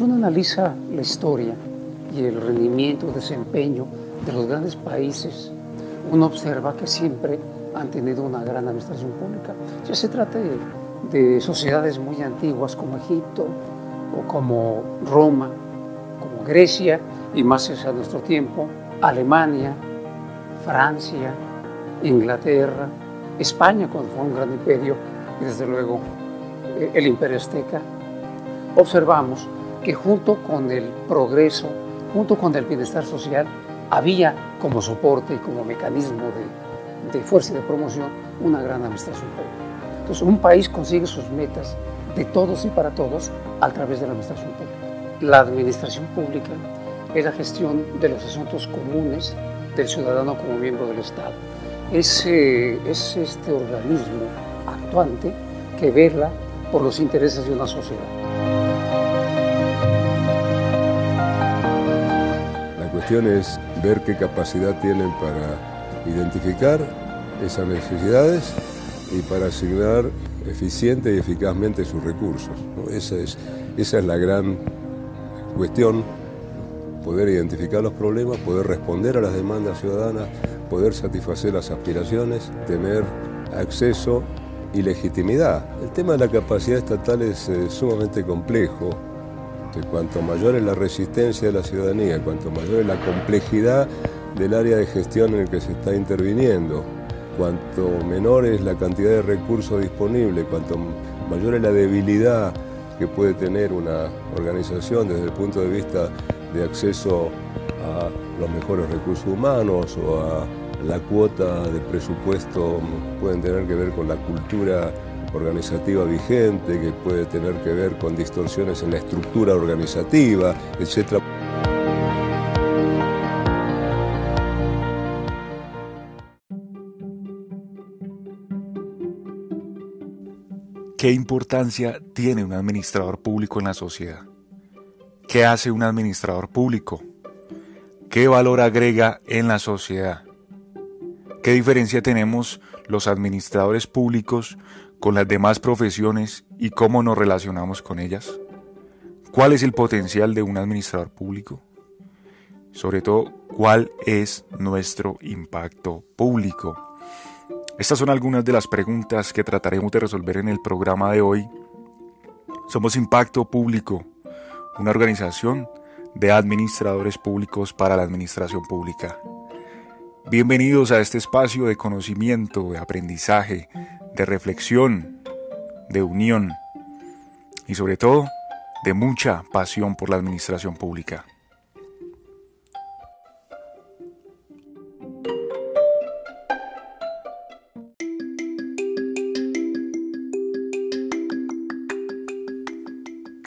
Si uno analiza la historia y el rendimiento, desempeño de los grandes países, uno observa que siempre han tenido una gran administración pública. Ya se trata de, sociedades muy antiguas como Egipto o como Roma, como Grecia y más hacia nuestro tiempo, Alemania, Francia, Inglaterra, España cuando fue un gran imperio y desde luego eh, el imperio azteca, observamos que junto con el progreso, junto con el bienestar social, había como soporte y como mecanismo de, de fuerza y de promoción una gran administración pública. Entonces, un país consigue sus metas de todos y para todos a través de la administración pública. La administración pública es la gestión de los asuntos comunes del ciudadano como miembro del Estado. Es, es este organismo actuante que vela por los intereses de una sociedad. Es ver qué capacidad tienen para identificar esas necesidades y para asignar eficiente y eficazmente sus recursos. Esa, es, esa es la gran cuestión, poder identificar los problemas, poder responder a las demandas ciudadanas, poder satisfacer las aspiraciones, tener acceso y legitimidad. El tema de la capacidad estatal es eh, sumamente complejo. Cuanto mayor es la resistencia de la ciudadanía, cuanto mayor es la complejidad del área de gestión en el que se está interviniendo, cuanto menor es la cantidad de recursos disponibles, cuanto mayor es la debilidad que puede tener una organización desde el punto de vista de acceso a los mejores recursos humanos o a la cuota de presupuesto pueden tener que ver con la cultura organizativa vigente, que puede tener que ver con distorsiones en la estructura organizativa, etc. ¿Qué importancia tiene un administrador público en la sociedad? ¿Qué hace un administrador público? ¿Qué valor agrega en la sociedad? ¿Qué diferencia tenemos los administradores públicos con las demás profesiones y cómo nos relacionamos con ellas? ¿Cuál es el potencial de un administrador público? Sobre todo, ¿cuál es nuestro impacto público? Estas son algunas de las preguntas que trataremos de resolver en el programa de hoy. Somos Impacto Público, una organización de administradores públicos para la administración pública. Bienvenidos a este espacio de conocimiento, de aprendizaje, de reflexión, de unión y sobre todo de mucha pasión por la administración pública.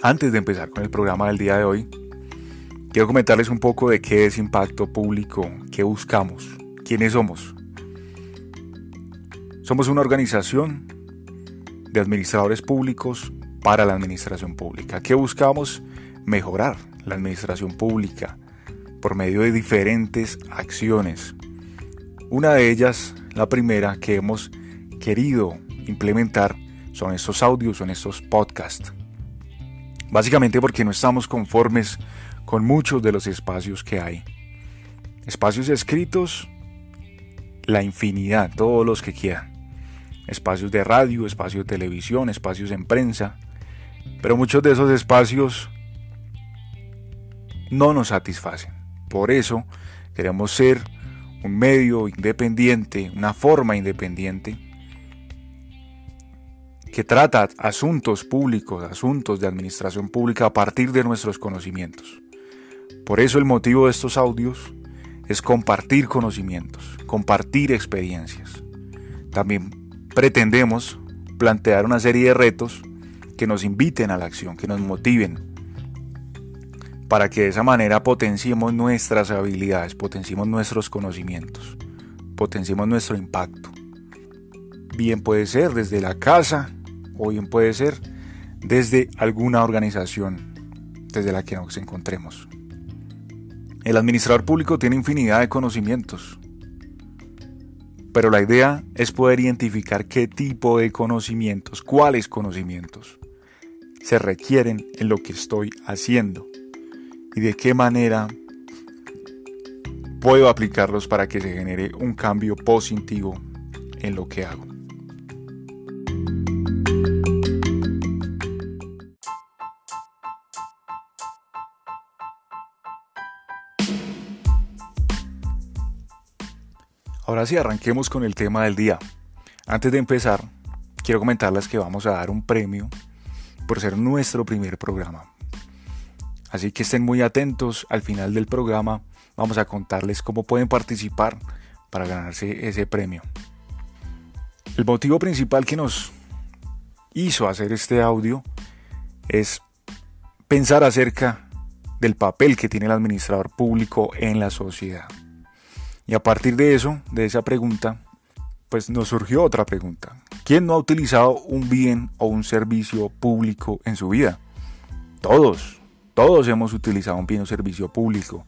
Antes de empezar con el programa del día de hoy, quiero comentarles un poco de qué es impacto público, qué buscamos ¿Quiénes somos? Somos una organización de administradores públicos para la administración pública. ¿Qué buscamos? Mejorar la administración pública por medio de diferentes acciones. Una de ellas, la primera que hemos querido implementar, son estos audios, son estos podcasts. Básicamente porque no estamos conformes con muchos de los espacios que hay. Espacios escritos la infinidad, todos los que quieran. Espacios de radio, espacios de televisión, espacios en prensa. Pero muchos de esos espacios no nos satisfacen. Por eso queremos ser un medio independiente, una forma independiente que trata asuntos públicos, asuntos de administración pública a partir de nuestros conocimientos. Por eso el motivo de estos audios es compartir conocimientos, compartir experiencias. También pretendemos plantear una serie de retos que nos inviten a la acción, que nos motiven, para que de esa manera potenciemos nuestras habilidades, potenciemos nuestros conocimientos, potenciemos nuestro impacto. Bien puede ser desde la casa o bien puede ser desde alguna organización desde la que nos encontremos. El administrador público tiene infinidad de conocimientos, pero la idea es poder identificar qué tipo de conocimientos, cuáles conocimientos, se requieren en lo que estoy haciendo y de qué manera puedo aplicarlos para que se genere un cambio positivo en lo que hago. Ahora arranquemos con el tema del día. Antes de empezar, quiero comentarles que vamos a dar un premio por ser nuestro primer programa. Así que estén muy atentos, al final del programa vamos a contarles cómo pueden participar para ganarse ese premio. El motivo principal que nos hizo hacer este audio es pensar acerca del papel que tiene el administrador público en la sociedad. Y a partir de eso, de esa pregunta, pues nos surgió otra pregunta. ¿Quién no ha utilizado un bien o un servicio público en su vida? Todos, todos hemos utilizado un bien o servicio público,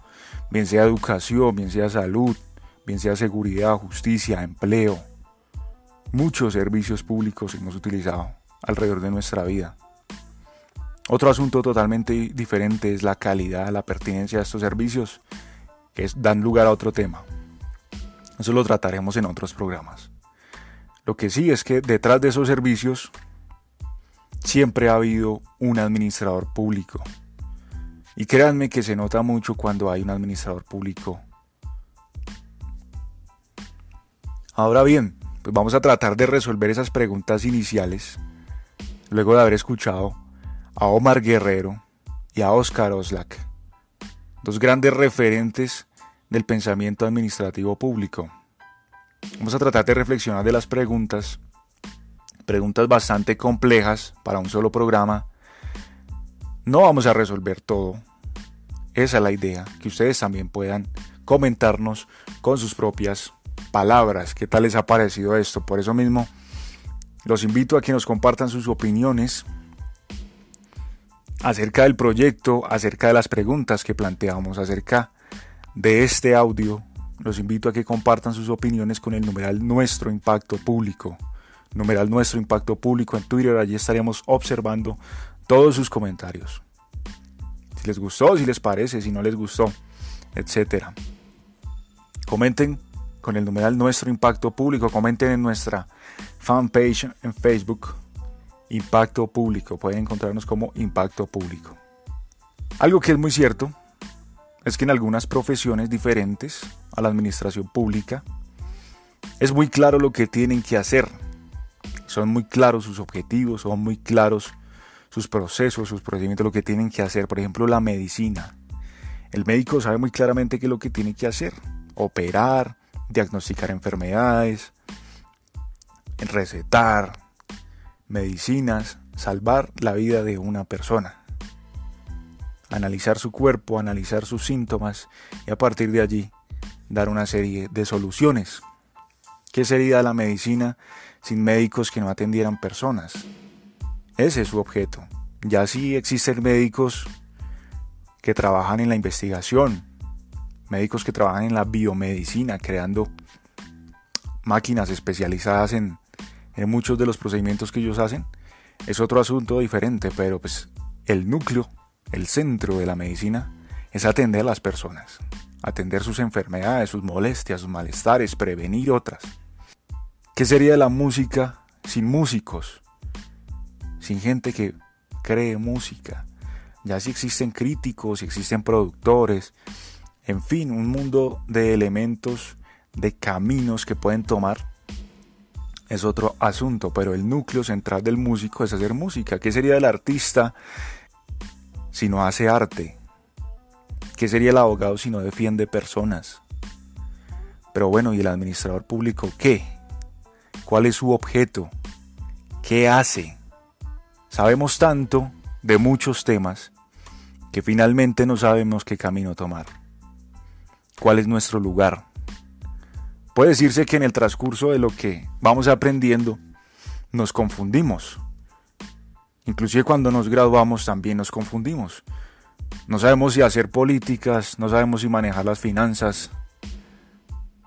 bien sea educación, bien sea salud, bien sea seguridad, justicia, empleo. Muchos servicios públicos hemos utilizado alrededor de nuestra vida. Otro asunto totalmente diferente es la calidad, la pertinencia de estos servicios, que dan lugar a otro tema. Eso lo trataremos en otros programas. Lo que sí es que detrás de esos servicios siempre ha habido un administrador público. Y créanme que se nota mucho cuando hay un administrador público. Ahora bien, pues vamos a tratar de resolver esas preguntas iniciales luego de haber escuchado a Omar Guerrero y a Oscar Oslak, dos grandes referentes del pensamiento administrativo público. Vamos a tratar de reflexionar de las preguntas, preguntas bastante complejas para un solo programa. No vamos a resolver todo. Esa es la idea, que ustedes también puedan comentarnos con sus propias palabras qué tal les ha parecido esto. Por eso mismo, los invito a que nos compartan sus opiniones acerca del proyecto, acerca de las preguntas que planteamos, acerca de este audio, los invito a que compartan sus opiniones con el numeral Nuestro Impacto Público. Numeral Nuestro Impacto Público en Twitter, allí estaríamos observando todos sus comentarios. Si les gustó, si les parece, si no les gustó, etc. Comenten con el numeral Nuestro Impacto Público, comenten en nuestra fanpage en Facebook, Impacto Público. Pueden encontrarnos como Impacto Público. Algo que es muy cierto es que en algunas profesiones diferentes a la administración pública es muy claro lo que tienen que hacer. Son muy claros sus objetivos, son muy claros sus procesos, sus procedimientos, lo que tienen que hacer. Por ejemplo, la medicina. El médico sabe muy claramente qué es lo que tiene que hacer. Operar, diagnosticar enfermedades, recetar medicinas, salvar la vida de una persona analizar su cuerpo, analizar sus síntomas y a partir de allí dar una serie de soluciones. ¿Qué sería la medicina sin médicos que no atendieran personas? Ese es su objeto. Ya sí existen médicos que trabajan en la investigación, médicos que trabajan en la biomedicina, creando máquinas especializadas en, muchos de los procedimientos que ellos hacen. Es otro asunto diferente, pero pues el núcleo el centro de la medicina es atender a las personas, atender sus enfermedades, sus molestias, sus malestares, prevenir otras. ¿Qué sería la música sin músicos? Sin gente que cree música. Ya si existen críticos, si existen productores, en fin, un mundo de elementos, de caminos que pueden tomar es otro asunto, pero el núcleo central del músico es hacer música. ¿Qué sería del artista si no hace arte? ¿Qué sería el abogado si no defiende personas? Pero bueno, ¿y el administrador público qué? ¿Cuál es su objeto? ¿Qué hace? Sabemos tanto de muchos temas que finalmente no sabemos qué camino tomar. ¿Cuál es nuestro lugar? Puede decirse que en el transcurso de lo que vamos aprendiendo nos confundimos. Inclusive cuando nos graduamos también nos confundimos. No sabemos si hacer políticas, no sabemos si manejar las finanzas.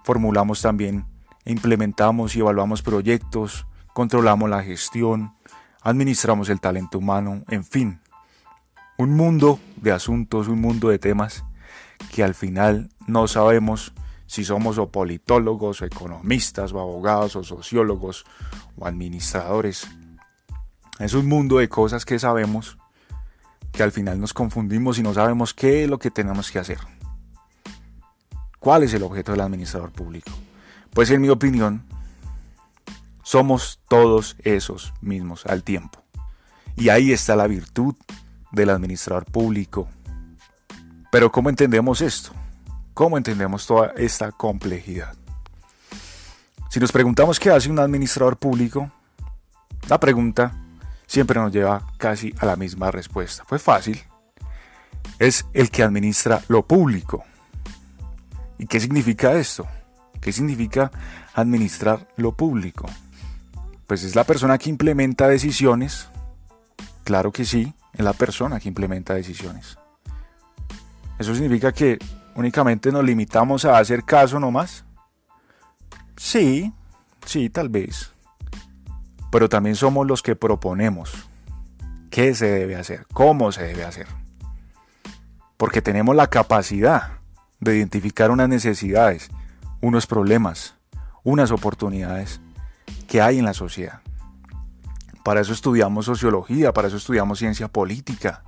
Formulamos también, implementamos y evaluamos proyectos, controlamos la gestión, administramos el talento humano, en fin, un mundo de asuntos, un mundo de temas que al final no sabemos si somos o politólogos o economistas o abogados o sociólogos o administradores. Es un mundo de cosas que sabemos que al final nos confundimos y no sabemos qué es lo que tenemos que hacer. ¿Cuál es el objeto del administrador público? Pues en mi opinión, somos todos esos mismos al tiempo. Y ahí está la virtud del administrador público. Pero ¿cómo entendemos esto? ¿Cómo entendemos toda esta complejidad? Si nos preguntamos qué hace un administrador público, la pregunta siempre nos lleva casi a la misma respuesta. Fue fácil. Es el que administra lo público. ¿Y qué significa esto? ¿Qué significa administrar lo público? Pues es la persona que implementa decisiones. Claro que sí, es la persona que implementa decisiones. ¿Eso significa que únicamente nos limitamos a hacer caso nomás? Sí, sí, tal vez. Pero también somos los que proponemos qué se debe hacer, cómo se debe hacer. Porque tenemos la capacidad de identificar unas necesidades, unos problemas, unas oportunidades que hay en la sociedad. Para eso estudiamos sociología, para eso estudiamos ciencia política,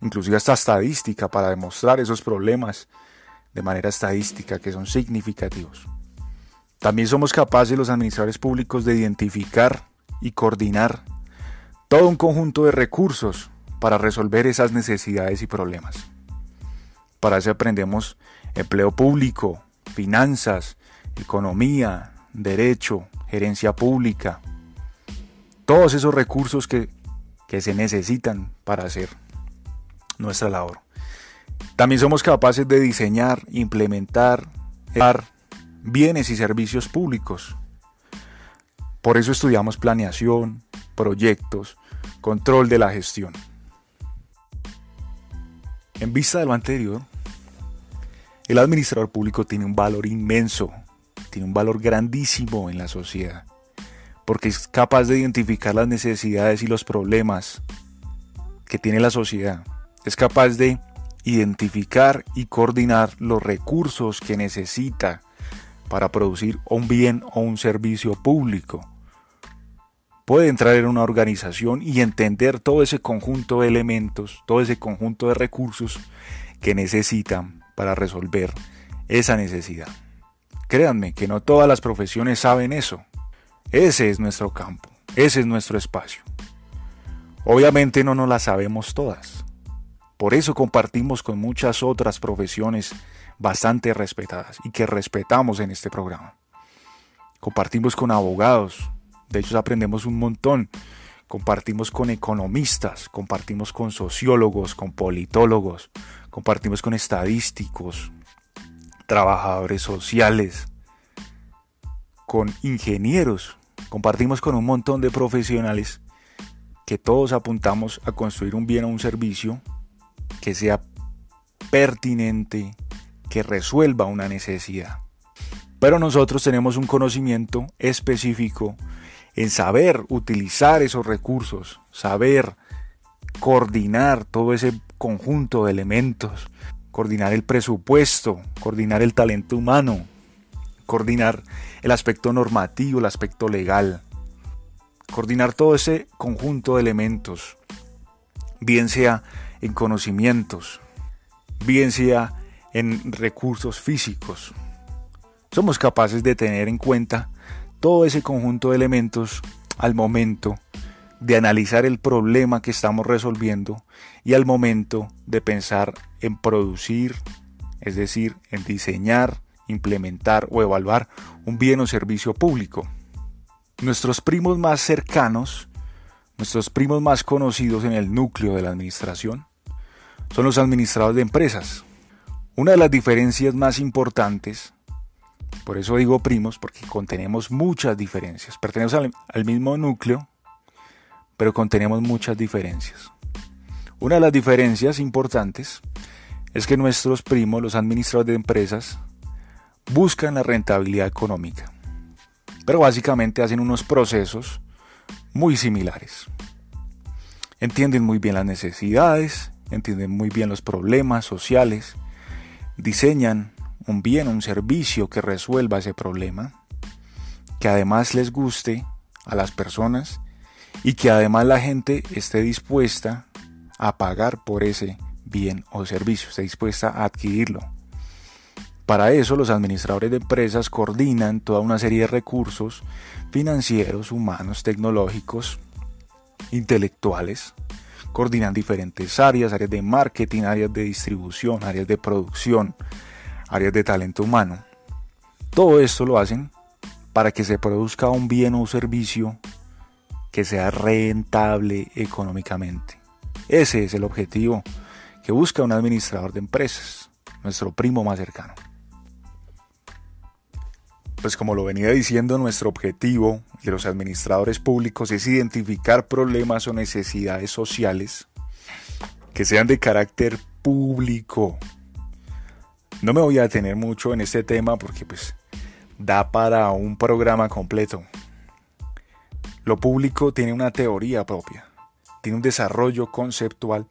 inclusive hasta estadística, para demostrar esos problemas de manera estadística que son significativos. También somos capaces los administradores públicos de identificar y coordinar todo un conjunto de recursos para resolver esas necesidades y problemas. Para eso aprendemos empleo público, finanzas, economía, derecho, gerencia pública, todos esos recursos que, se necesitan para hacer nuestra labor. También somos capaces de diseñar, implementar, dar bienes y servicios públicos. Por eso estudiamos planeación, proyectos, control de la gestión. En vista de lo anterior, el administrador público tiene un valor inmenso, tiene un valor grandísimo en la sociedad porque es capaz de identificar las necesidades y los problemas que tiene la sociedad. Es capaz de identificar y coordinar los recursos que necesita para producir un bien o un servicio público. Puede entrar en una organización y entender todo ese conjunto de elementos, todo ese conjunto de recursos que necesitan para resolver esa necesidad. Créanme que no todas las profesiones saben eso. Ese es nuestro campo, ese es nuestro espacio. Obviamente no nos la sabemos todas. Por eso compartimos con muchas otras profesiones bastante respetadas y que respetamos en este programa. Compartimos con abogados, de hecho aprendemos un montón. Compartimos con economistas, compartimos con sociólogos, con politólogos, compartimos con estadísticos, trabajadores sociales, con ingenieros, compartimos con un montón de profesionales que todos apuntamos a construir un bien o un servicio que sea pertinente, que resuelva una necesidad. Pero nosotros tenemos un conocimiento específico en saber utilizar esos recursos, saber coordinar todo ese conjunto de elementos, coordinar el presupuesto, coordinar el talento humano, coordinar el aspecto normativo, el aspecto legal, coordinar todo ese conjunto de elementos, bien sea en conocimientos, bien sea en recursos físicos. Somos capaces de tener en cuenta todo ese conjunto de elementos al momento de analizar el problema que estamos resolviendo y al momento de pensar en producir, es decir, en diseñar, implementar o evaluar un bien o servicio público. Nuestros primos más cercanos, nuestros primos más conocidos en el núcleo de la administración, son los administradores de empresas. Una de las diferencias más importantes, por eso digo primos, porque contenemos muchas diferencias. Pertenecemos al, mismo núcleo, pero contenemos muchas diferencias. Una de las diferencias importantes es que nuestros primos, los administradores de empresas, buscan la rentabilidad económica, pero básicamente hacen unos procesos muy similares. entienden muy bien las necesidades, entienden muy bien los problemas sociales, diseñan un bien, un servicio que resuelva ese problema, que además les guste a las personas y que además la gente esté dispuesta a pagar por ese bien o servicio, esté dispuesta a adquirirlo. Para eso los administradores de empresas coordinan toda una serie de recursos financieros, humanos, tecnológicos, intelectuales, coordinan diferentes áreas, áreas de marketing, áreas de distribución, áreas de producción, áreas de talento humano. Todo esto lo hacen para que se produzca un bien o servicio que sea rentable económicamente. Ese es el objetivo que busca un administrador de empresas, nuestro primo más cercano. Pues como lo venía diciendo, nuestro objetivo de los administradores públicos es identificar problemas o necesidades sociales que sean de carácter público. No me voy a detener mucho en este tema porque pues da para un programa completo. Lo público tiene una teoría propia, tiene un desarrollo conceptual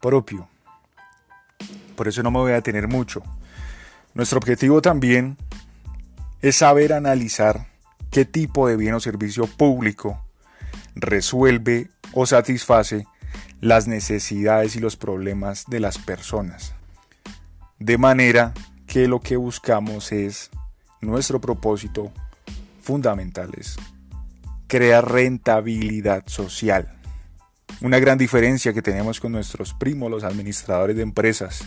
propio. Por eso no me voy a detener mucho. Nuestro objetivo también es saber analizar qué tipo de bien o servicio público resuelve o satisface las necesidades y los problemas de las personas. De manera que lo que buscamos es, nuestro propósito fundamental es crear rentabilidad social. Una gran diferencia que tenemos con nuestros primos, los administradores de empresas,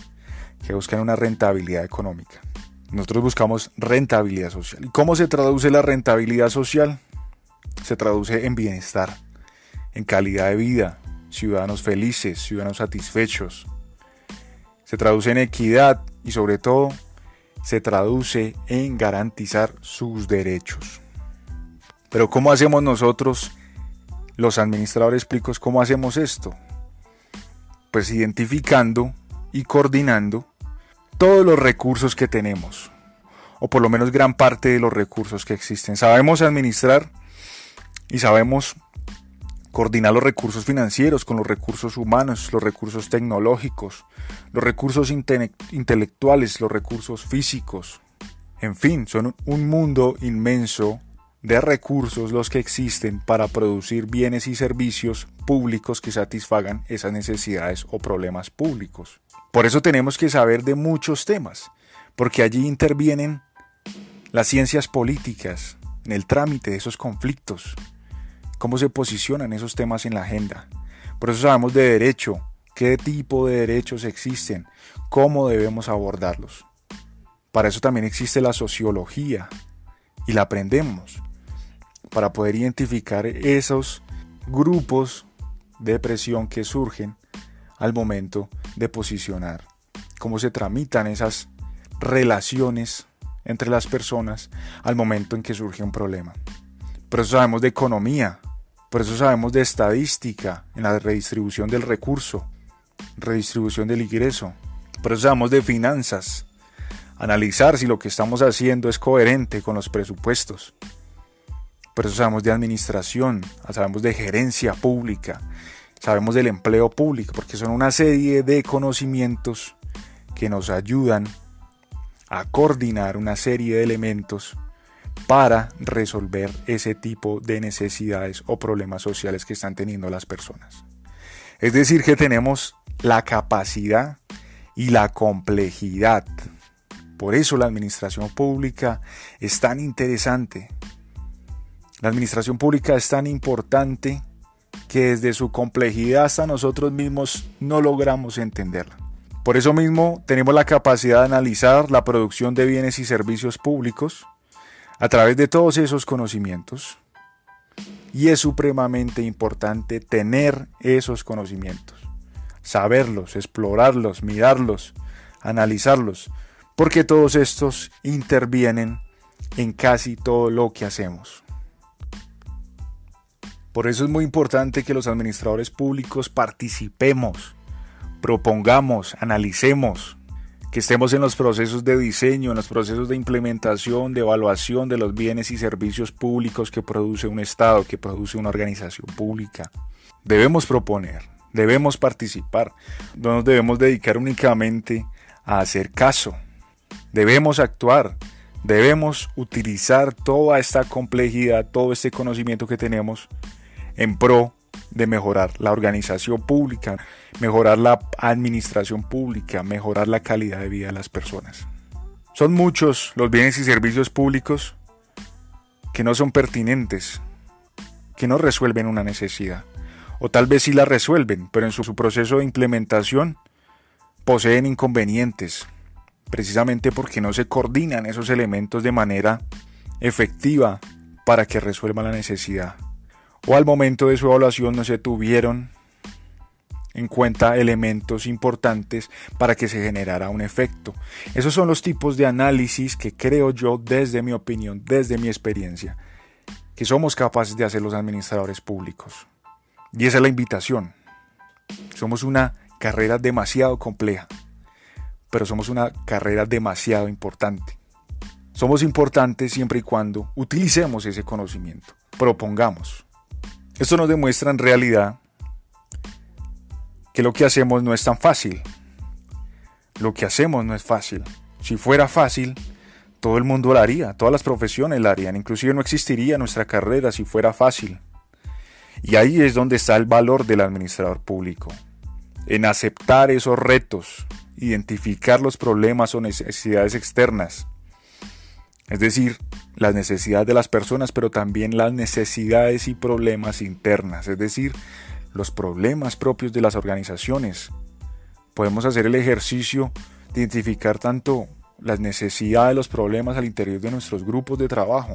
que buscan una rentabilidad económica. Nosotros buscamos rentabilidad social. ¿Y cómo se traduce la rentabilidad social? Se traduce en bienestar, en calidad de vida, ciudadanos felices, ciudadanos satisfechos. Se traduce en equidad y sobre todo se traduce en garantizar sus derechos. Pero ¿cómo hacemos nosotros, los administradores públicos, cómo hacemos esto? Pues identificando y coordinando todos los recursos que tenemos, o por lo menos gran parte de los recursos que existen. Sabemos administrar y sabemos coordinar los recursos financieros con los recursos humanos, los recursos tecnológicos, los recursos intelectuales, los recursos físicos. En fin, son un mundo inmenso de recursos los que existen para producir bienes y servicios públicos que satisfagan esas necesidades o problemas públicos. Por eso tenemos que saber de muchos temas, porque allí intervienen las ciencias políticas en el trámite de esos conflictos, cómo se posicionan esos temas en la agenda. Por eso sabemos de derecho, qué tipo de derechos existen, cómo debemos abordarlos. Para eso también existe la sociología y la aprendemos, para poder identificar esos grupos de presión que surgen al momento de posicionar, cómo se tramitan esas relaciones entre las personas al momento en que surge un problema. Por eso sabemos de economía, por eso sabemos de estadística en la redistribución del recurso, redistribución del ingreso, por eso sabemos de finanzas, analizar si lo que estamos haciendo es coherente con los presupuestos. Por eso sabemos de administración, sabemos de gerencia pública, sabemos del empleo público, porque son una serie de conocimientos que nos ayudan a coordinar una serie de elementos para resolver ese tipo de necesidades o problemas sociales que están teniendo las personas. Es decir, que tenemos la capacidad y la complejidad. Por eso la administración pública es tan interesante. La administración pública es tan importante que desde su complejidad hasta nosotros mismos no logramos entenderla. Por eso mismo tenemos la capacidad de analizar la producción de bienes y servicios públicos a través de todos esos conocimientos. Y es supremamente importante tener esos conocimientos, saberlos, explorarlos, mirarlos, analizarlos, porque todos estos intervienen en casi todo lo que hacemos. Por eso es muy importante que los administradores públicos participemos, propongamos, analicemos, que estemos en los procesos de diseño, en los procesos de implementación, de evaluación de los bienes y servicios públicos que produce un Estado, que produce una organización pública. Debemos proponer, Debemos participar. No nos debemos dedicar únicamente a hacer caso. Debemos actuar. Debemos utilizar toda esta complejidad, todo este conocimiento que tenemos en pro de mejorar la organización pública, mejorar la administración pública, mejorar la calidad de vida de las personas. Son muchos los bienes y servicios públicos que no son pertinentes, que no resuelven una necesidad, o tal vez sí la resuelven, pero en su, proceso de implementación poseen inconvenientes, precisamente porque no se coordinan esos elementos de manera efectiva para que resuelvan la necesidad. O al momento de su evaluación no se tuvieron en cuenta elementos importantes para que se generara un efecto. Esos son los tipos de análisis que creo yo, desde mi opinión, desde mi experiencia, que somos capaces de hacer los administradores públicos. Y esa es la invitación. Somos una carrera demasiado compleja, pero somos una carrera demasiado importante. Somos importantes siempre y cuando utilicemos ese conocimiento, propongamos. Esto nos demuestra en realidad que lo que hacemos no es tan fácil. Lo que hacemos no es fácil. Si fuera fácil, todo el mundo lo haría, todas las profesiones lo harían, inclusive no existiría nuestra carrera si fuera fácil. Y ahí es donde está el valor del administrador público, en aceptar esos retos, identificar los problemas o necesidades externas, es decir, las necesidades de las personas, pero también las necesidades y problemas internas, es decir, los problemas propios de las organizaciones. Podemos hacer el ejercicio de identificar tanto las necesidades, los problemas al interior de nuestros grupos de trabajo,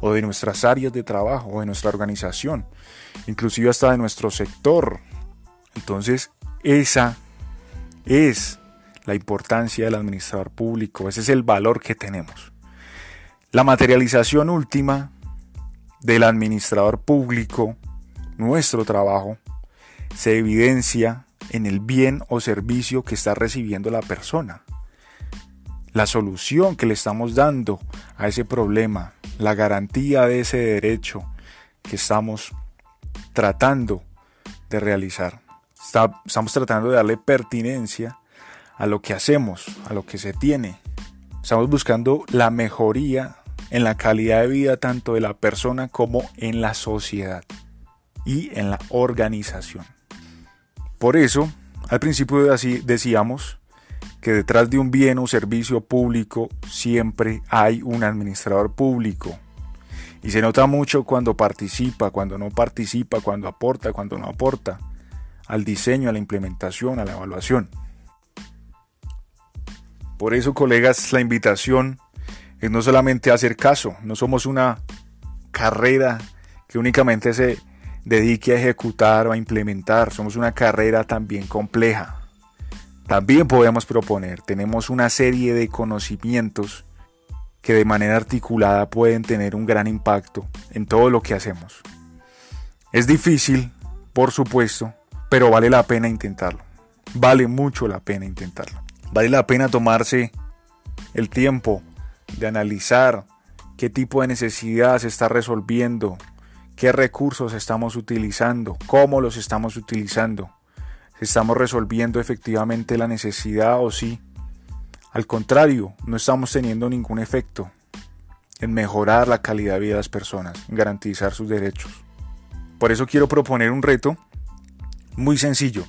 o de nuestras áreas de trabajo, o de nuestra organización, inclusive hasta de nuestro sector. Entonces, esa es la importancia del administrador público, ese es el valor que tenemos. La materialización última del administrador público nuestro trabajo se evidencia en el bien o servicio que está recibiendo la persona. La solución que le estamos dando a ese problema, la garantía de ese derecho que estamos tratando de realizar. estamos tratando de darle pertinencia a lo que hacemos, a lo que se tiene. Estamos buscando la mejoría en la calidad de vida tanto de la persona como en la sociedad y en la organización. Por eso, al principio decíamos que detrás de un bien o servicio público siempre hay un administrador público. Y se nota mucho cuando participa, cuando no participa, cuando aporta, cuando no aporta, al diseño, a la implementación, a la evaluación. Por eso, colegas, la invitación es no solamente hacer caso, no somos una carrera que únicamente se dedique a ejecutar o a implementar. Somos una carrera también compleja. También podemos proponer, tenemos una serie de conocimientos que de manera articulada pueden tener un gran impacto en todo lo que hacemos. Es difícil, por supuesto, pero vale la pena intentarlo. Vale mucho la pena intentarlo. Vale la pena tomarse el tiempo de analizar qué tipo de necesidad se está resolviendo, qué recursos estamos utilizando, cómo los estamos utilizando, estamos resolviendo efectivamente la necesidad o si, al contrario, no estamos teniendo ningún efecto en mejorar la calidad de vida de las personas, en garantizar sus derechos. Por eso quiero proponer un reto muy sencillo.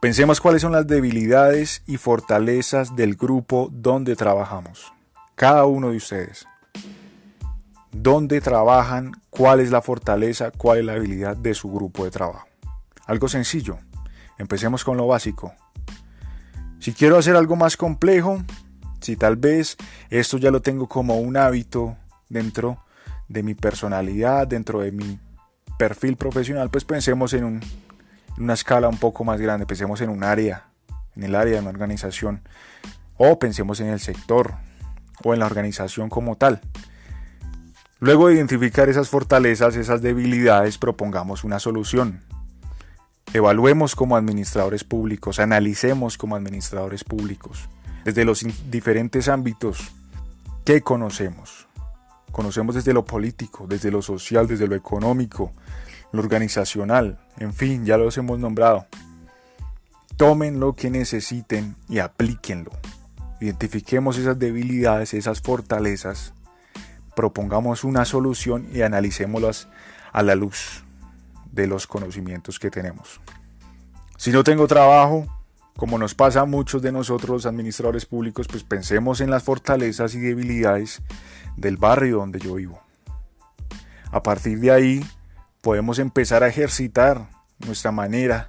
Pensemos cuáles son las debilidades y fortalezas del grupo donde trabajamos. Cada uno de ustedes dónde trabajan, cuál es la fortaleza, cuál es la habilidad de su grupo de trabajo. Algo sencillo. Empecemos con lo básico. Si quiero hacer algo más complejo, si tal vez esto ya lo tengo como un hábito dentro de mi personalidad, dentro de mi perfil profesional, pues pensemos en, una escala un poco más grande, pensemos en un área, en el área de una organización, o pensemos en el sector o en la organización como tal. Luego de identificar esas fortalezas, esas debilidades, propongamos una solución. Evaluemos como administradores públicos, analicemos como administradores públicos, desde los diferentes ámbitos que conocemos. Conocemos desde lo político, desde lo social, desde lo económico, lo organizacional, en fin, ya los hemos nombrado. Tomen lo que necesiten y aplíquenlo. Identifiquemos esas debilidades, esas fortalezas, propongamos una solución y analicémoslas a la luz de los conocimientos que tenemos. Si no tengo trabajo, como nos pasa a muchos de nosotros los administradores públicos, pues pensemos en las fortalezas y debilidades del barrio donde yo vivo. A partir de ahí podemos empezar a ejercitar nuestra manera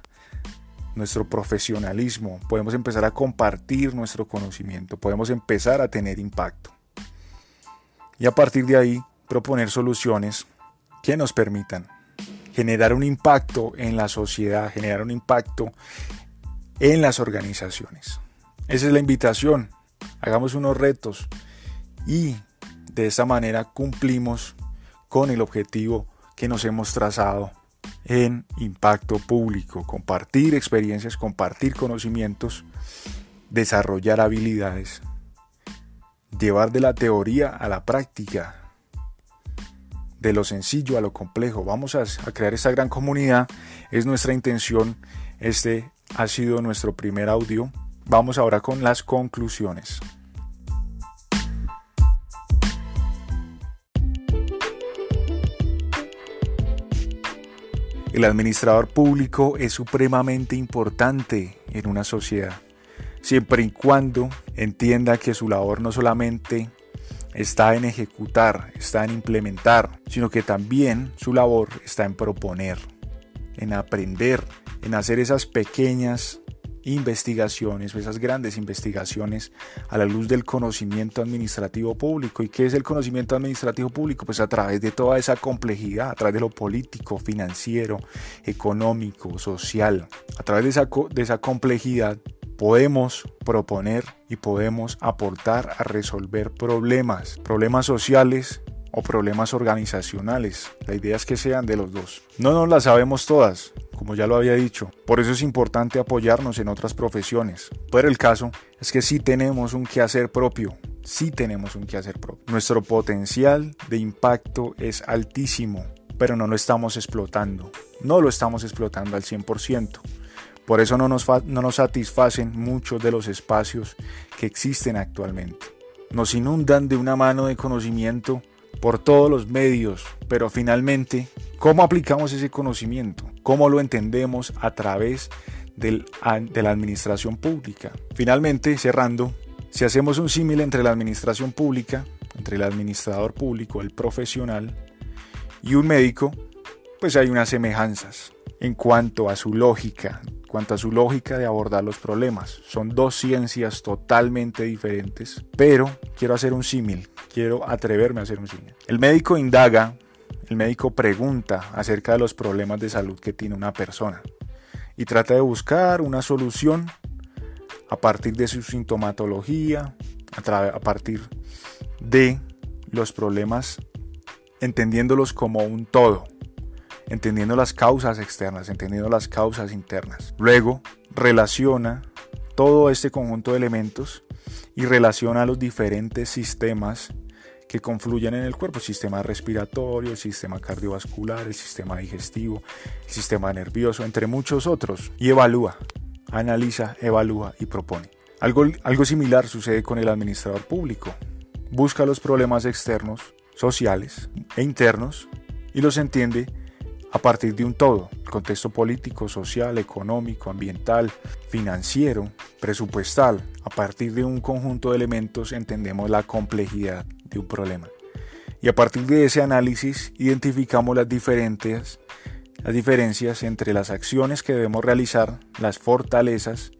nuestro profesionalismo, podemos empezar a compartir nuestro conocimiento, podemos empezar a tener impacto. Y a partir de ahí proponer soluciones que nos permitan generar un impacto en la sociedad, generar un impacto en las organizaciones. Esa es la invitación. Hagamos unos retos y de esa manera cumplimos con el objetivo que nos hemos trazado en impacto público, compartir experiencias, compartir conocimientos, desarrollar habilidades, llevar de la teoría a la práctica, de lo sencillo a lo complejo. Vamos a, crear esta gran comunidad, es nuestra intención. Este ha sido nuestro primer audio. Vamos ahora con las conclusiones. El administrador público es supremamente importante en una sociedad, siempre y cuando entienda que su labor no solamente está en ejecutar, está en implementar, sino que también su labor está en proponer, en aprender, en hacer esas pequeñas investigaciones o esas grandes investigaciones a la luz del conocimiento administrativo público. ¿Y qué es el conocimiento administrativo público? Pues a través de toda esa complejidad, a través de lo político, financiero, económico, social, a través de esa, de esa complejidad podemos proponer y podemos aportar a resolver problemas, problemas sociales o problemas organizacionales. La idea es que sean de los dos. No nos las sabemos todas, como ya lo había dicho. Por eso es importante apoyarnos en otras profesiones. Pero el caso es que sí tenemos un quehacer propio. Sí tenemos un quehacer propio. Nuestro potencial de impacto es altísimo, pero no lo estamos explotando. No lo estamos explotando al 100%. Por eso no nos, no nos satisfacen muchos de los espacios que existen actualmente. Nos inundan de una mano de conocimiento por todos los medios, pero finalmente, ¿cómo aplicamos ese conocimiento? ¿Cómo lo entendemos a través de la administración pública? Finalmente, cerrando, si hacemos un símil entre la administración pública, entre el administrador público, el profesional y un médico, pues hay unas semejanzas en cuanto a su lógica, cuanto a su lógica de abordar los problemas. Son dos ciencias totalmente diferentes, pero quiero hacer un símil, quiero atreverme a hacer un símil. El médico indaga, el médico pregunta acerca de los problemas de salud que tiene una persona y trata de buscar una solución a partir de su sintomatología, a, partir de los problemas, entendiéndolos como un todo entendiendo las causas externas, entendiendo las causas internas. Luego relaciona todo este conjunto de elementos y relaciona los diferentes sistemas que confluyen en el cuerpo, sistema respiratorio, el sistema cardiovascular, el sistema digestivo, el sistema nervioso, entre muchos otros, y evalúa, analiza, evalúa y propone. Algo, algo similar sucede con el administrador público. Busca los problemas externos, sociales e internos y los entiende a partir de un todo, contexto político, social, económico, ambiental, financiero, presupuestal. A partir de un conjunto de elementos entendemos la complejidad de un problema. Y a partir de ese análisis identificamos las diferentes las diferencias entre las acciones que debemos realizar, las fortalezas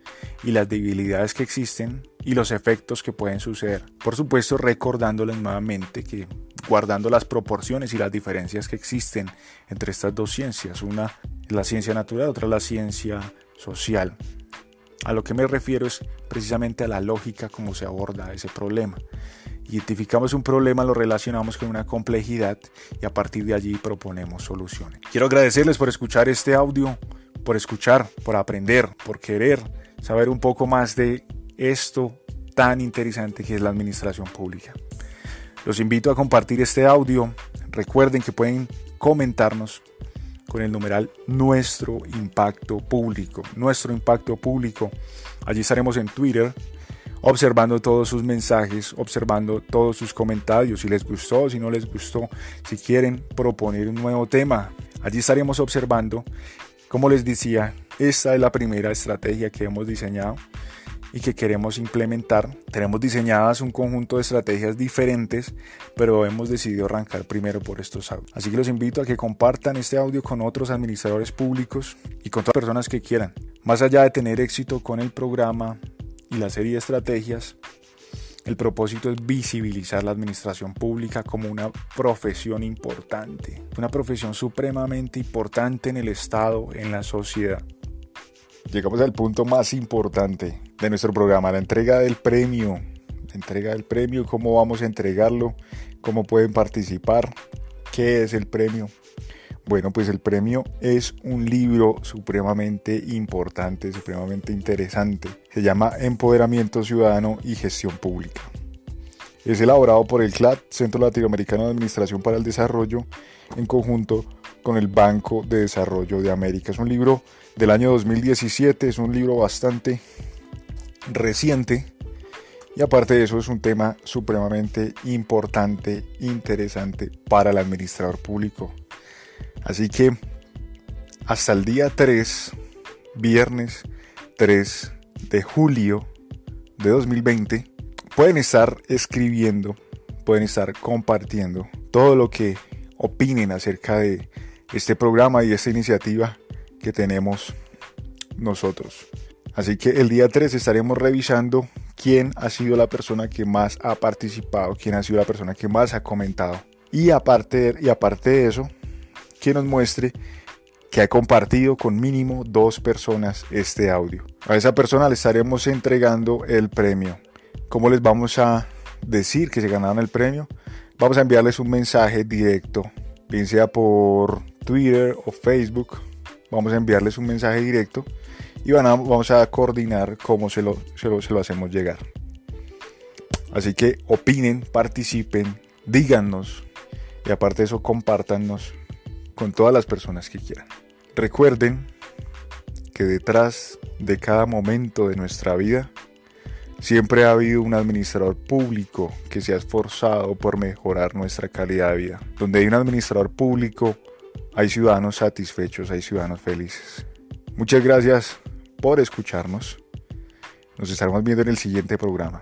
y las debilidades que existen y los efectos que pueden suceder. Por supuesto, recordándoles nuevamente que guardando las proporciones y las diferencias que existen entre estas dos ciencias, una es la ciencia natural, otra la ciencia social. A lo que me refiero es precisamente a la lógica como se aborda ese problema. Identificamos un problema, lo relacionamos con una complejidad y a partir de allí proponemos soluciones. Quiero agradecerles por escuchar este audio, por escuchar, por aprender, por querer saber un poco más de esto tan interesante que es la administración pública. Los invito a compartir este audio. Recuerden que pueden comentarnos con el numeral Nuestro Impacto Público. Nuestro Impacto Público. Allí estaremos en Twitter observando todos sus mensajes, observando todos sus comentarios, si les gustó, si no les gustó, si quieren proponer un nuevo tema. Allí estaremos observando, como les decía, esta es la primera estrategia que hemos diseñado y que queremos implementar. Tenemos diseñadas un conjunto de estrategias diferentes, pero hemos decidido arrancar primero por estos audios. Así que los invito a que compartan este audio con otros administradores públicos y con todas las personas que quieran. Más allá de tener éxito con el programa y la serie de estrategias, el propósito es visibilizar la administración pública como una profesión importante, una profesión supremamente importante en el Estado, en la sociedad. Llegamos al punto más importante de nuestro programa, la entrega del premio. La entrega del premio, cómo vamos a entregarlo, cómo pueden participar, qué es el premio. Bueno, pues el premio es un libro supremamente importante, supremamente interesante. Se llama Empoderamiento Ciudadano y Gestión Pública. Es elaborado por el CLAD, Centro Latinoamericano de Administración para el Desarrollo, en conjunto con el Banco de Desarrollo de América. Es un libro del año 2017, es un libro bastante reciente y aparte de eso es un tema supremamente importante, interesante para el administrador público. Así que hasta el día 3, viernes 3 de julio de 2020, pueden estar escribiendo, pueden estar compartiendo todo lo que opinen acerca de este programa y esta iniciativa que tenemos nosotros. Así que el día 3 estaremos revisando quién ha sido la persona que más ha participado, quién ha sido la persona que más ha comentado. Y aparte, y aparte de eso, que nos muestre que ha compartido con mínimo dos personas este audio. A esa persona le estaremos entregando el premio. ¿Cómo les vamos a decir que se ganaron el premio? Vamos a enviarles un mensaje directo, bien sea por Twitter o Facebook. Vamos a enviarles un mensaje directo y vamos a coordinar cómo se lo, se lo hacemos llegar. Así que opinen, participen, díganos y aparte de eso compártanos con todas las personas que quieran. Recuerden que detrás de cada momento de nuestra vida siempre ha habido un administrador público que se ha esforzado por mejorar nuestra calidad de vida. Donde hay un administrador público, hay ciudadanos satisfechos, hay ciudadanos felices. Muchas gracias por escucharnos. Nos estaremos viendo en el siguiente programa.